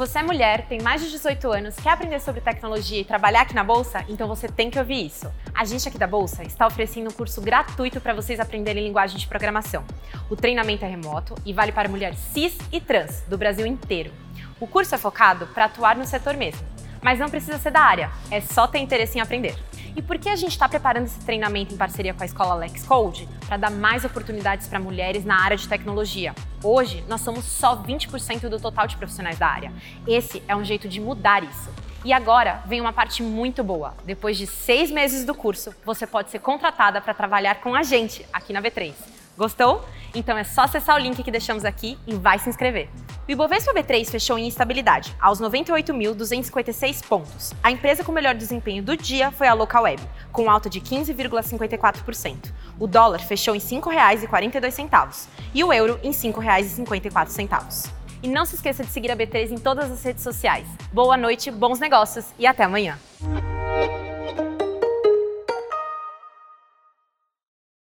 Você é mulher, tem mais de 18 anos, quer aprender sobre tecnologia e trabalhar aqui na Bolsa? Então você tem que ouvir isso. A gente aqui da Bolsa está oferecendo um curso gratuito para vocês aprenderem linguagem de programação. O treinamento é remoto e vale para mulheres cis e trans do Brasil inteiro. O curso é focado para atuar no setor mesmo, mas não precisa ser da área, é só ter interesse em aprender. E por que a gente está preparando esse treinamento em parceria com a escola Lex Code? Para dar mais oportunidades para mulheres na área de tecnologia. Hoje, nós somos só 20% do total de profissionais da área. Esse é um jeito de mudar isso. E agora vem uma parte muito boa. Depois de seis meses do curso, você pode ser contratada para trabalhar com a gente aqui na V3. Gostou? Então é só acessar o link que deixamos aqui e vai se inscrever. O Ibovespa B3 fechou em instabilidade, aos 98.256 pontos. A empresa com melhor desempenho do dia foi a Localweb, com alta de 15,54%. O dólar fechou em R$ 5,42 e o euro em R$ 5,54. E não se esqueça de seguir a B3 em todas as redes sociais. Boa noite, bons negócios e até amanhã.